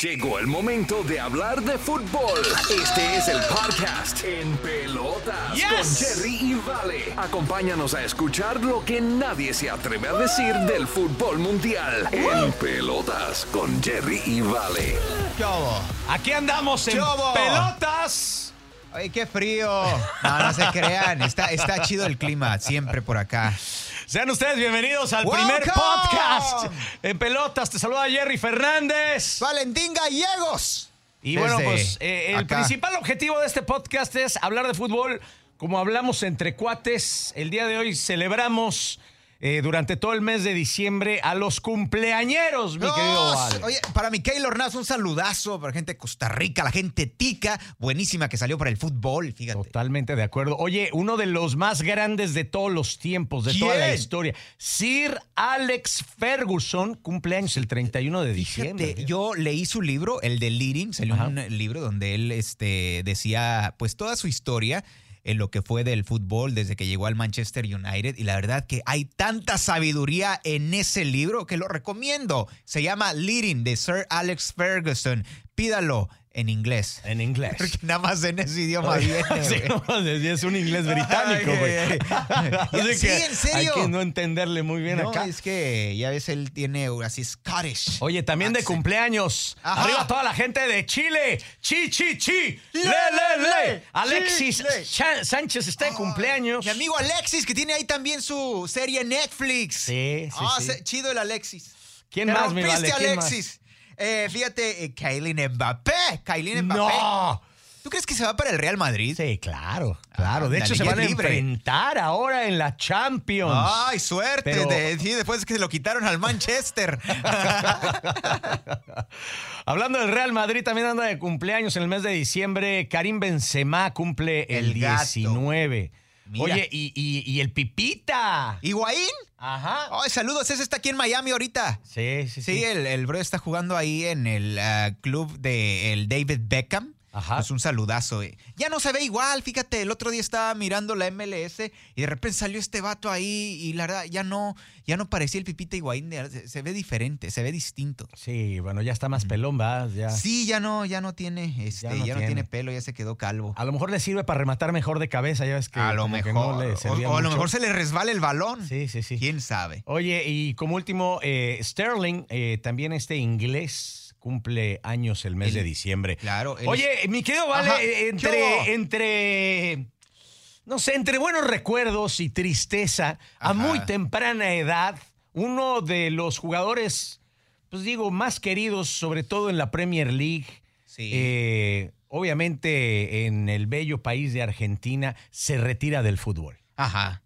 Llegó el momento de hablar de fútbol. Este es el podcast En Pelotas Yes. con Jerry y Vale. Acompáñanos a escuchar lo que nadie se atreve a decir del fútbol mundial. En Pelotas con Jerry y Vale. ¿Qué hubo? Aquí andamos en ¿Qué hubo? pelotas. Ay, qué frío. No, no se crean. Está, está chido el clima siempre por acá. Sean ustedes bienvenidos al Welcome. primer podcast en pelotas. Te saluda Jerry Fernández. Valentín Gallegos. Y bueno, pues eh, el acá. principal objetivo de este podcast es hablar de fútbol como hablamos entre cuates. El día de hoy celebramos eh, durante todo el mes de diciembre a los cumpleañeros, mi querido. Val. Oye, para Miquel Ornaz, un saludazo para la gente de Costa Rica, la gente tica, buenísima que salió para el fútbol, fíjate. Totalmente de acuerdo. Oye, uno de los más grandes de todos los tiempos, de toda la historia. Sir Alex Ferguson, cumpleaños el 31 de diciembre. Fíjate, yo leí su libro, el de Leading, salió Ajá. un libro donde él este, decía pues toda su historia en lo que fue del fútbol desde que llegó al Manchester United y la verdad que hay tanta sabiduría en ese libro que lo recomiendo. Se llama Leading de Sir Alex Ferguson. Pídalo en inglés. En inglés. Porque nada más en ese idioma Oye, viene. sí, güey. es un inglés británico, güey. Sí, que en serio. Hay que no entenderle muy bien No, acá. es que ya ves, él tiene así Scottish. Oye, también de cumpleaños. Ajá. Arriba toda la gente de Chile. Chi, chi, chi. Le, Le, le, le. le. Alexis Chile. Sánchez está de cumpleaños. Mi amigo Alexis, que tiene ahí también su serie en Netflix. Sí, sí, Ah, sí. se- chido el Alexis. ¿Quién Te más, mi rompiste, vale? ¿Quién más? Eh, fíjate, eh, Kylian Mbappé. Kylian Mbappé. No. ¿Tú crees que se va para el Real Madrid? Sí, claro, claro. De Ándale, hecho, se van a libre. enfrentar ahora en la Champions. Ay, suerte. Pero- de- sí, después que se lo quitaron al Manchester. Hablando del Real Madrid, también anda de cumpleaños en el mes de diciembre. Karim Benzema cumple el, El gato. 19. Mira. Oye, y, y- y el Pipita. ¿Higuaín? Ajá. Ay, saludos. Ese está aquí en Miami ahorita. Sí, sí, sí. Sí, el, el bro está jugando ahí en el ah, club de David Beckham. Ajá. Pues un saludazo. eh. Ya no se ve igual, fíjate, el otro día estaba mirando la MLS y de repente salió este vato ahí y la verdad ya no, ya no parecía el Pipita Higuaín, se, se ve diferente, se ve distinto. Sí, bueno, ya está más pelón, va. Ya. Sí, ya no, ya no tiene, este, ya no tiene. tiene. pelo, ya se quedó calvo. A lo mejor le sirve para rematar mejor de cabeza, ya ves que. a lo mejor. no le o, o a lo mejor se le resbala el balón. Sí, sí, sí. ¿Quién sabe? Oye, y como último, eh, Sterling, eh, también este inglés, cumple años el mes El- de diciembre. Claro. él Oye, mi querido Vale, Ajá, eh, ¿qué entre, entre, no sé, entre buenos recuerdos y tristeza, a muy temprana edad, uno de los jugadores, pues digo, más queridos, sobre todo en la Premier League, Sí. eh, obviamente en el bello país de Argentina, se retira del fútbol. Ajá.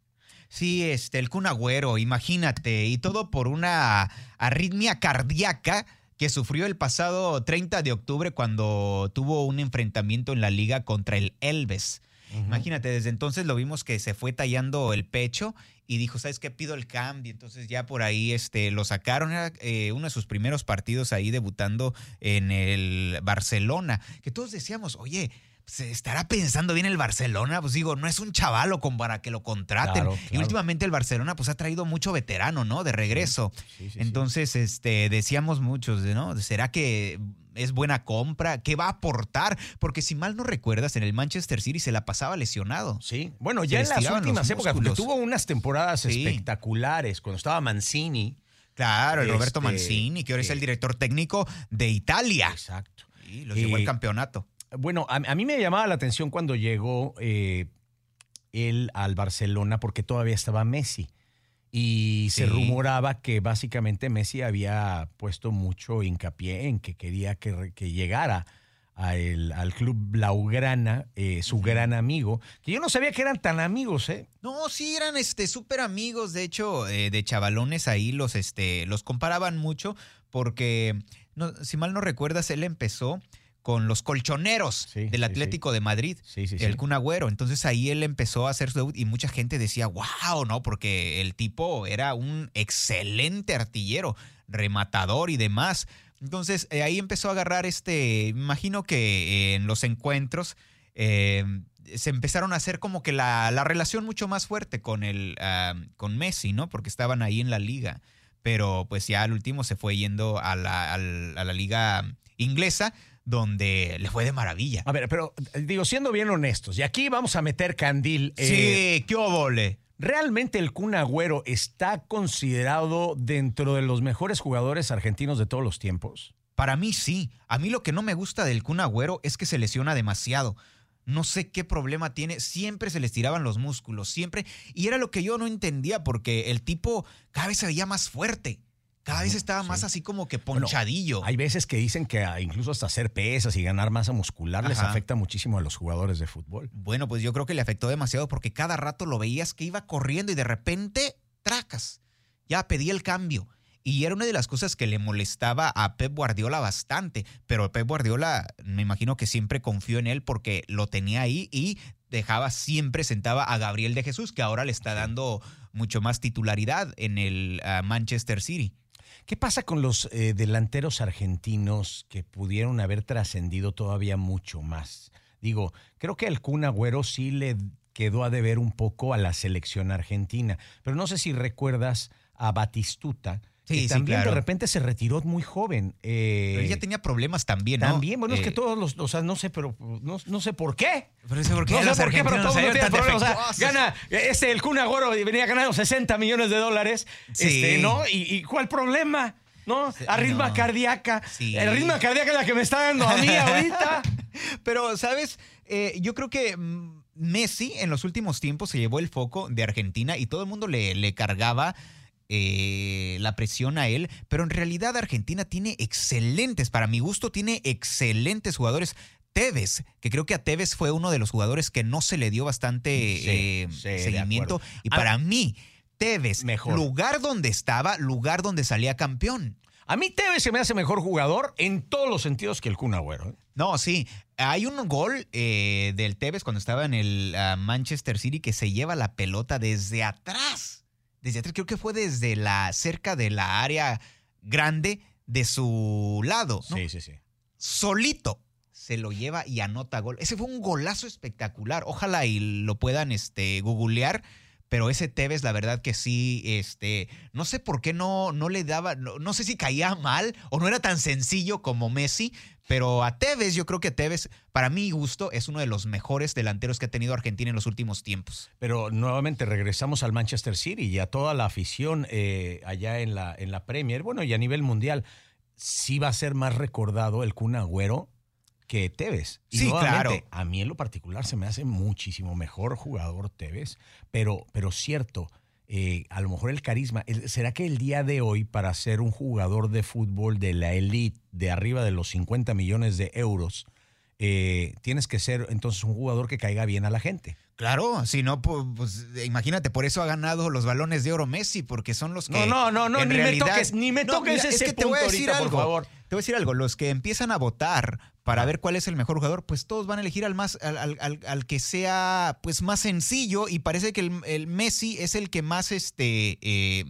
Sí, este, el Kun Agüero, imagínate, y todo por una arritmia cardíaca que sufrió el pasado 30 de octubre cuando tuvo un enfrentamiento en la liga contra el Elves. Imagínate, desde entonces lo vimos que se fue tallando el pecho y dijo, ¿sabes qué? Pido el cambio. Entonces ya por ahí este, lo sacaron. Era eh, uno de sus primeros partidos ahí debutando en el Barcelona. Que todos decíamos, oye, ¿se estará pensando bien el Barcelona? Pues digo, no es un chavalo como para que lo contraten. Claro, Y últimamente el Barcelona pues ha traído mucho veterano, ¿no? De regreso. Sí, sí, sí. Entonces, este, decíamos muchos, ¿no? ¿Será que es buena compra? ¿Qué va a aportar? Porque si mal no recuerdas, en el Manchester City se la pasaba lesionado. Sí, bueno, ya en las últimas épocas, porque tuvo unas temporadas espectaculares cuando estaba Mancini. Claro, el Roberto Este, Mancini, que ahora es eh, el director técnico de Italia. Exacto. Y los llevó al Y- campeonato. Bueno, a, a mí me llamaba la atención cuando llegó eh, él al Barcelona porque todavía estaba Messi. Y se rumoraba que básicamente Messi había puesto mucho hincapié en que quería que, que llegara a el- al club Blaugrana, eh, su gran amigo, que yo no sabía que eran tan amigos, ¿eh? No, sí, eran este súper amigos, de hecho, eh, de chavalones ahí los, este, los comparaban mucho porque, no, si mal no recuerdas, él empezó con los colchoneros Sí, del sí, Atlético de Madrid, Sí, sí, el sí. Kun Agüero. Entonces ahí él empezó a hacer su debut y mucha gente decía, wow, ¿no? Porque el tipo era un excelente artillero, rematador y demás. Entonces eh, ahí empezó a agarrar este, imagino que eh, en los encuentros eh, se empezaron a hacer como que la, la relación mucho más fuerte con el ah, con Messi, ¿no? Porque estaban ahí en la liga. Pero pues ya al último se fue yendo a la, a la liga inglesa, donde le fue de maravilla. A ver, pero eh, digo, siendo bien honestos, y aquí vamos a meter candil. Sí, qué obole. ¿Realmente el Kun Agüero está considerado dentro de los mejores jugadores argentinos de todos los tiempos? Para mí sí. A mí lo que no me gusta del Kun Agüero es que se lesiona demasiado. No sé qué problema tiene. Siempre se les tiraban los músculos, siempre. Y era lo que yo no entendía porque el tipo cada vez se veía más fuerte. Cada vez estaba más así como que ponchadillo. hay veces que dicen que incluso hasta hacer pesas y ganar masa muscular les afecta muchísimo a los jugadores de fútbol. Bueno, pues yo creo que le afectó demasiado porque cada rato lo veías que iba corriendo y de repente, tracas. Ya pedí el cambio. Y era una de las cosas que le molestaba a Pep Guardiola bastante. Pero Pep Guardiola, me imagino que siempre confió en él porque lo tenía ahí y dejaba siempre sentaba a Gabriel de Jesús, que ahora le está dando mucho más titularidad en el ah, Manchester City. ¿Qué pasa con los eh, delanteros argentinos que pudieron haber trascendido todavía mucho más? Digo, creo que al Kun Agüero sí le quedó a deber un poco a la selección argentina, pero no sé si recuerdas a Batistuta, Sí, que también de repente se retiró muy joven. Eh, pero ella tenía problemas también, ¿no? También, bueno, es que eh, todos los, o sea, no sé, pero no, sé por qué. Pero sé por qué. No sé por qué, pero todos tienen problemas. O sea, gana, este, el Kun Agüero venía ganando 60 millones de dólares, este, ¿no? ¿Y, y cuál problema? ¿no? Arritma cardíaca. Sí. El ritmo cardíaca es la que me está dando a mí ahorita. Pero, ¿sabes? Eh, yo creo que mm, Messi en los últimos tiempos se llevó el foco de Argentina y todo el mundo le, le cargaba eh, la presión a él, pero en realidad Argentina tiene excelentes, para mi gusto, tiene excelentes jugadores. Tevez, que creo que a Tevez fue uno de los jugadores que no se le dio bastante eh, seguimiento. Y para mí, Tevez, mejor. lugar donde estaba, lugar donde salía campeón. A mí Tevez se me hace mejor jugador en todos los sentidos que el Kun Agüero. ¿eh? No, sí. Hay un gol del Tevez cuando estaba en el ah, Manchester City que se lleva la pelota desde atrás desde atrás, creo que fue desde la cerca de la área grande de su lado. Sí, sí, sí. Solito se lo lleva y anota gol. Ese fue un golazo espectacular. Ojalá y lo puedan este, googlear. Pero ese Tevez, la verdad que sí, este, no sé por qué no, no le daba, no sé si caía mal o no era tan sencillo como Messi, pero a Tevez, yo creo que Tevez, para mi gusto, es uno de los mejores delanteros que ha tenido Argentina en los últimos tiempos. Pero nuevamente regresamos al Manchester City y a toda la afición eh, allá en la, en la Premier, bueno, y a nivel mundial, sí va a ser más recordado el Kun Agüero que Tevez. Y sí, claro. A mí en lo particular se me hace muchísimo mejor jugador Tevez, pero, pero cierto, eh, a lo mejor el carisma. ¿Será que el día de hoy, para ser un jugador de fútbol de la elite de arriba de los 50 millones de euros, eh, tienes que ser entonces un jugador que caiga bien a la gente? Claro, si no, pues, imagínate, por eso ha ganado los balones de oro Messi, porque son los que. No, no, no, no ni me toques, ni me toques ese es que te voy a decir algo, por favor. Te voy a decir algo, los que empiezan a votar para ver cuál es el mejor jugador, pues todos van a elegir al más, al, que sea pues más sencillo. Y parece que el, Messi es el que más este. Eh,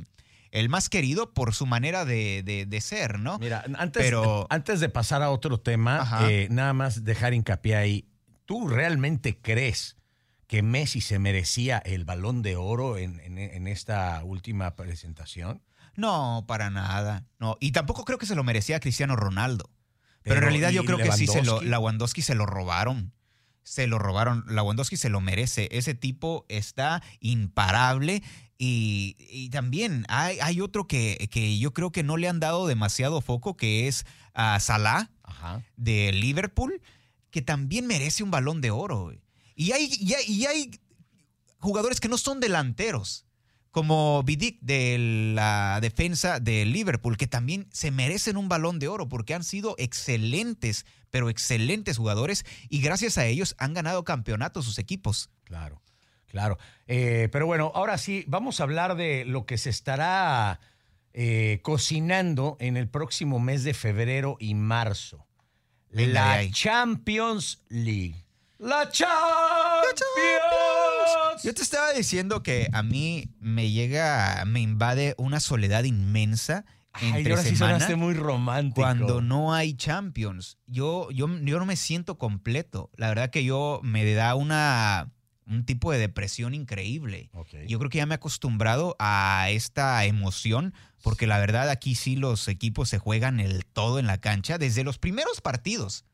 el más querido por su manera de, ser, ¿no? Mira, antes, Pero, antes de pasar a otro tema, eh, nada más dejar hincapié ahí. ¿Tú realmente crees que Messi se merecía el balón de oro en, esta última presentación? No, para nada. No, y tampoco creo que se lo merecía Cristiano Ronaldo. Pero, en realidad yo creo que sí se lo, Lewandowski se lo robaron. Se lo robaron. Lewandowski se lo merece. Ese tipo está imparable. Y, también hay, hay otro que, que, yo creo que no le han dado demasiado foco, que es a Salah de Liverpool, que también merece un balón de oro. Y hay, y hay, jugadores que no son delanteros, como Vidic de la defensa de Liverpool, que también se merecen un balón de oro porque han sido excelentes, pero excelentes jugadores y gracias a ellos han ganado campeonatos sus equipos. Claro, claro. Eh, pero bueno, ahora sí, vamos a hablar de lo que se estará eh, cocinando en el próximo mes de febrero y marzo. la Champions League. La Champions. Yo te estaba diciendo que a mí me llega, me invade una soledad inmensa. Entre Ay, semana, sí muy romántico. Cuando no hay Champions. Yo, yo, yo no me siento completo. La verdad que yo me da una un tipo de depresión increíble. Yo creo que ya me he acostumbrado a esta emoción, porque la verdad aquí sí los equipos se juegan el todo en la cancha desde los primeros partidos.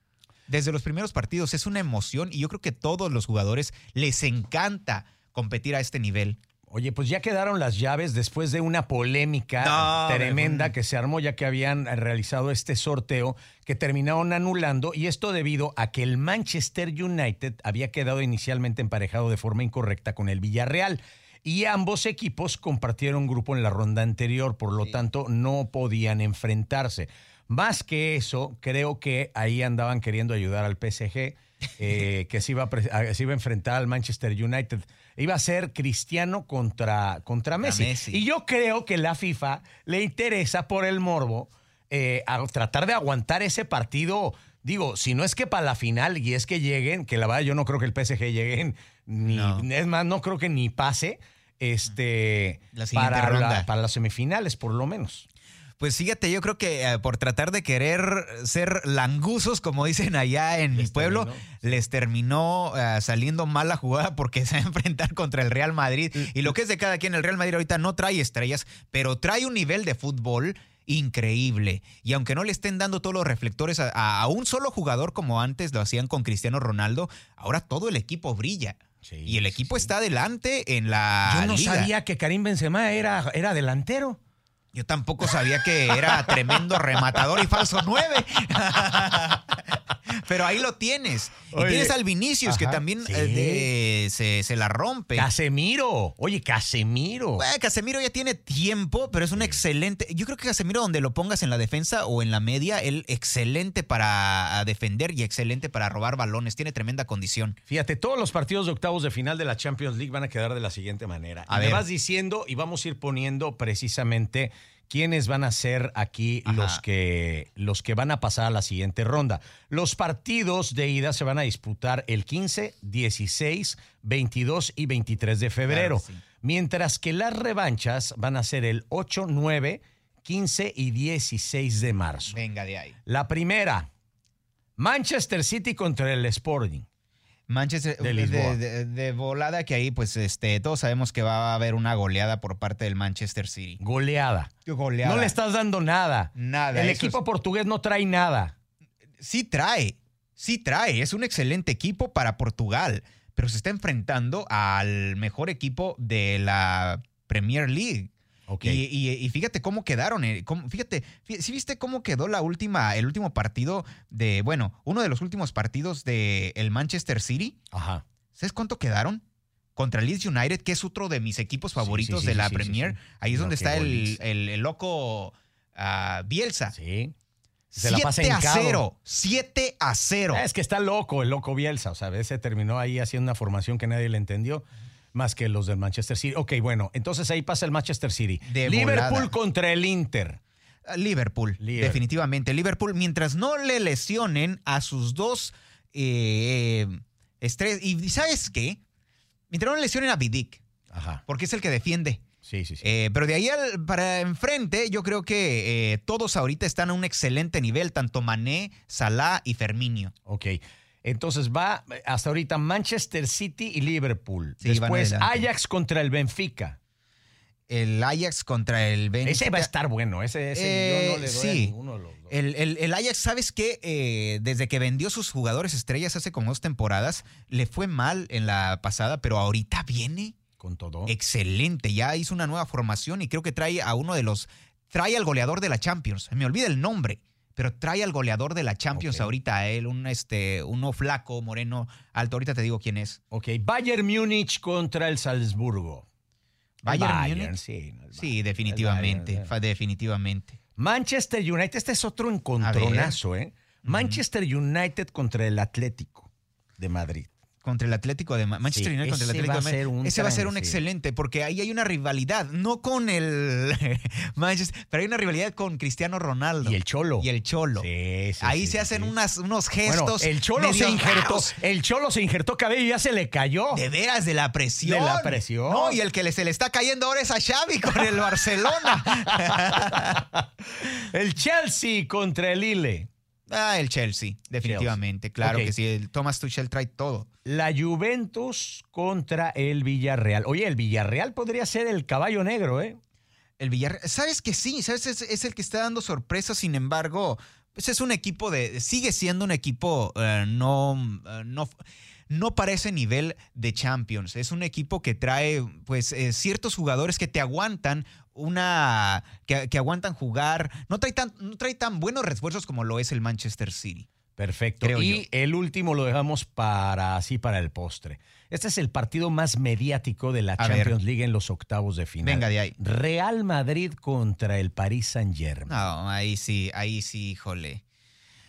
Desde los primeros partidos es una emoción y yo creo que todos los jugadores les encanta competir a este nivel. Oye, pues ya quedaron las llaves después de una polémica No, tremenda que se armó ya que habían realizado este sorteo que terminaron anulando y esto debido a que el Manchester United había quedado inicialmente emparejado de forma incorrecta con el Villarreal y ambos equipos compartieron grupo en la ronda anterior, por lo tanto no podían enfrentarse. Más que eso, creo que ahí andaban queriendo ayudar al PSG, eh, que se iba, a, se iba a enfrentar al Manchester United. Iba a ser Cristiano contra, contra Messi. Messi. Y yo creo que la FIFA le interesa por el morbo eh, a tratar de aguantar ese partido. Digo, si no es que para la final y es que lleguen, que la verdad yo no creo que el PSG lleguen, ni, No. es más, no creo que ni pase este, La para, la- para las semifinales, por lo menos. Pues fíjate, yo creo que eh, por tratar de querer ser langusos, como dicen allá en mi Les pueblo, terminó. les terminó eh, saliendo mal la jugada porque se va a enfrentar contra el Real Madrid. Y lo que es de cada quien, el Real Madrid ahorita no trae estrellas, pero trae un nivel de fútbol increíble. Y aunque no le estén dando todos los reflectores a, a- a un solo jugador como antes lo hacían con Cristiano Ronaldo, ahora todo el equipo brilla. Sí, y el equipo sí. está adelante en la yo no liga. sabía que Karim Benzema era, era delantero. Yo tampoco sabía que era tremendo rematador y falso 9. Pero ahí lo tienes. Y tienes al Vinicius, que también sí. eh, se, se la rompe. Casemiro. Oye, Casemiro. Bueno, Casemiro ya tiene tiempo, pero es un excelente. Yo creo que Casemiro, donde lo pongas en la defensa o en la media, él excelente para defender y excelente para robar balones. Tiene tremenda condición. Fíjate, todos los partidos de octavos de final de la Champions League van a quedar de la siguiente manera. A Y me ver. vas diciendo y vamos a ir poniendo precisamente quiénes van a ser aquí Ajá. los que, los que van a pasar a la siguiente ronda. Los partidos de ida se van a disputar el 15, 16, 22 y 23 de febrero. Claro, sí. Mientras que las revanchas van a ser el 8, 9, 15 y 16 de marzo. Venga de ahí. La primera, Manchester City contra el Sporting. Manchester De de, Lisboa. de- de volada que ahí, pues, este, todos sabemos que va a haber una goleada por parte del Manchester City. Goleada. Goleada. No le estás dando nada. Nada, El equipo es- portugués no trae nada. sí trae, sí trae. Es un excelente equipo para Portugal, pero se está enfrentando al mejor equipo de la Premier League. Y, y- y fíjate cómo quedaron. eh, cómo- fíjate, fí- ¿sí viste cómo quedó la última, el último partido de, bueno, uno de los últimos partidos del el Manchester City? Ajá. ¿Sabes cuánto quedaron? Contra Leeds United, que es otro de mis equipos favoritos sí, sí, de la Premier. Ahí es No, donde está el, el- el loco ah, Bielsa. Sí. Se la 7 pasa a hincado. 0. 7 a 0. Es que está loco el loco Bielsa. O sea, se terminó ahí haciendo una formación que nadie le entendió. Más que los del Manchester City. Ok, bueno, entonces ahí pasa el Manchester City. De Liverpool volada. contra el Inter. Ah, Liverpool, Liverpool. definitivamente. Liverpool, mientras no le lesionen a sus dos eh, estrellas. Y ¿sabes qué? Mientras no le lesionen a Vidic, Ajá. porque es el que defiende. Sí, sí, sí. Eh, pero de ahí al- para enfrente, yo creo que eh, todos ahorita están a un excelente nivel, tanto Mané, Salah y Ferminio. Ok. Entonces va hasta ahorita Manchester City y Liverpool. Sí, Después. Ajax contra el Benfica. El Ajax contra el Benfica. Ese va a estar bueno. Ese, ese Eh, yo no le doy a sí. ninguno de los dos. El, el- el Ajax, ¿sabes qué? Eh, desde que vendió sus jugadores estrellas hace como dos temporadas, le fue mal en la pasada, pero ahorita viene Con todo. excelente. Ya hizo una nueva formación y creo que trae a uno de los. Trae al goleador de la Champions. Me olvida el nombre, pero trae al goleador de la Champions ahorita a él, un este, uno flaco, moreno, alto. Ahorita te digo quién es. Ok. Bayern Múnich contra el Salzburgo. El Bayern Múnich. sí. no, Sí, Bayern. definitivamente. Bayern, definitivamente. Manchester United, este es otro encontronazo, ¿eh? Manchester United contra el Atlético de Madrid. Contra el Atlético de Ma- Manchester Sí, United contra el ese Atlético va de a Madrid. ser un Ese va a ser un sí. excelente, porque ahí hay una rivalidad, no con el Manchester, pero hay una rivalidad con Cristiano Ronaldo. Y el Cholo. Y el Cholo. Sí, sí, ahí se hacen unas, unos Bueno, gestos. el Cholo se injertó, raros. el Cholo se injertó cabello y ya se le cayó. De veras, de la presión. De la presión. No, y el que se le está cayendo ahora es a Xavi con el Barcelona. El Chelsea contra el Lille. Ah, el Chelsea, definitivamente. Claro que sí, el Thomas Tuchel trae todo. La Juventus contra el Villarreal. Oye, el Villarreal podría ser el caballo negro, ¿eh? El Villarreal, ¿sabes que sí? ¿Sabes? Es, es el que está dando sorpresas, sin embargo, pues es un equipo de, sigue siendo un equipo eh, no, eh, no, no para ese nivel de Champions. Es un equipo que trae, pues, eh, ciertos jugadores que te aguantan una, que, que aguantan jugar. No trae, tan, no trae tan buenos refuerzos como lo es el Manchester City. Perfecto. Creo y yo. el último lo dejamos para así para el postre. Este es el partido más mediático de la A ver. Champions League en los octavos de final. Venga de ahí. Real Madrid contra el Paris Saint-Germain. No, ahí sí, ahí sí, híjole.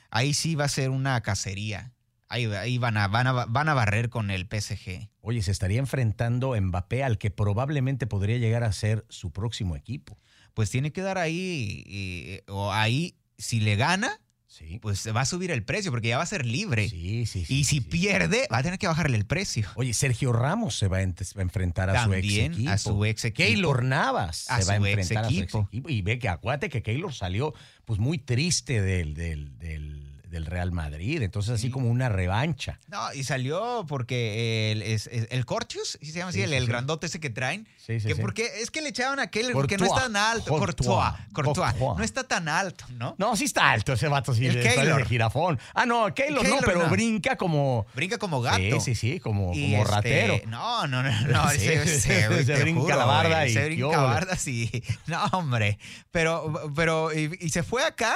Ahí sí va a ser una cacería. Ahí, ahí van, a, van, a, van a barrer con el PSG. Oye, se estaría enfrentando Mbappé al que probablemente podría llegar a ser su próximo equipo. Pues tiene que dar ahí, o ahí, si le gana, Sí. pues va a subir el precio porque ya va a ser libre. Sí, sí, sí. y si pierde, va a tener que bajarle el precio. Oye, Sergio Ramos se va a, enfrentar a su ex equipo. a su ex equipo. Keylor Navas A se va a ex enfrentar a su ex equipo. equipo. Y ve que acuérdate que Keylor salió pues muy triste del, del, del- del Real Madrid. Entonces, así Sí. como una revancha. No, y salió porque el, es- es- el Cortius, ¿sí se llama así? Sí, el, sí, el sí. grandote ese que traen. Sí, sí, que sí. porque es que le echaban a aquel porque no está tan alto. Courtois. Courtois. No está tan alto, ¿no? No, sí está alto ese vato, sí, El Keylor. de jirafón. Ah, no, Keylor, no, Keylor pero no. brinca como... Brinca como gato. Sí, sí, sí, como, Y, como este, ratero. No, no, no, no. Sí, ese, ese, se brinca juro, la barda y Se brinca óvole. bardas y. No, hombre. Pero, pero. Y, y se fue acá.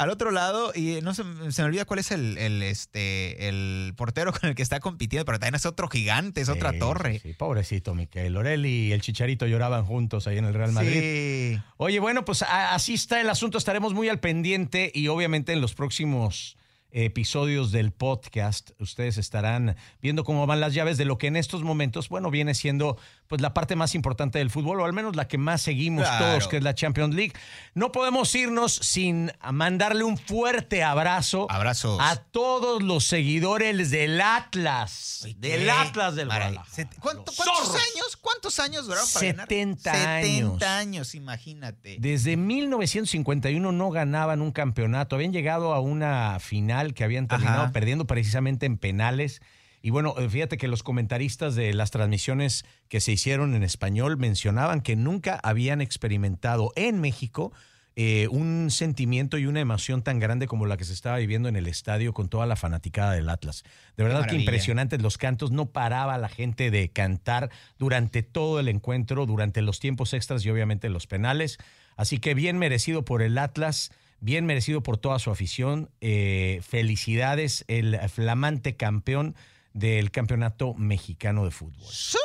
Al otro lado, y no se, se me olvida cuál es el, el, este, el portero con el que está compitiendo, pero también es otro gigante, es otra torre. Sí, pobrecito mi Keylor. Él y el Chicharito lloraban juntos ahí en el Real Madrid. Sí. Oye, bueno, pues así está el asunto. Estaremos muy al pendiente y obviamente en los próximos episodios del podcast ustedes estarán viendo cómo van las llaves de lo que en estos momentos, bueno, viene siendo pues la parte más importante del fútbol o al menos la que más seguimos Claro. todos, que es la Champions League. No podemos irnos sin mandarle un fuerte abrazo Abrazos. a todos los seguidores del Atlas, del. Atlas del. Guadalajara. Set- ¿Cuánto- Los ¿Cuántos zorros. años? ¿Cuántos años duraron para ganar? 70 años. 70 años, imagínate. Desde 1951 no ganaban un campeonato. Habían llegado a una final que habían terminado Ajá. perdiendo precisamente en penales. Y bueno, eh, fíjate que los comentaristas de las transmisiones que se hicieron en español mencionaban que nunca habían experimentado en México eh, un sentimiento y una emoción tan grande como la que se estaba viviendo en el estadio con toda la fanaticada del Atlas. De verdad que impresionantes los cantos, no paraba la gente de cantar durante todo el encuentro, durante los tiempos extras y obviamente los penales. Así que bien merecido por el Atlas, bien merecido por toda su afición. Eh, felicidades, el flamante campeón del Campeonato Mexicano de Fútbol. ¡Su!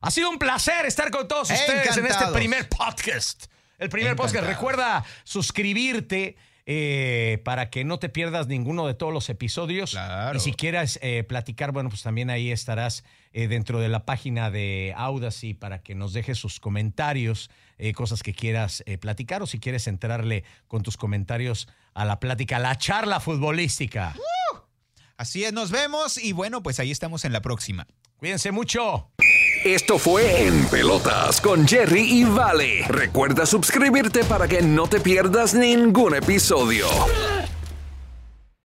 Ha sido un placer estar con todos ustedes en este primer podcast. El primer podcast. Recuerda suscribirte eh, para que no te pierdas ninguno de todos los episodios. Claro. Y si quieras eh, platicar, bueno, pues también ahí estarás eh, dentro de la página de Audacy para que nos dejes sus comentarios, cosas que quieras platicar o si quieres entrarle con tus comentarios a la plática, a la charla futbolística. Así es, nos vemos y bueno, pues ahí estamos en la próxima. Cuídense mucho. Esto fue En Pelotas con Jerry y Vale. Recuerda suscribirte para que no te pierdas ningún episodio.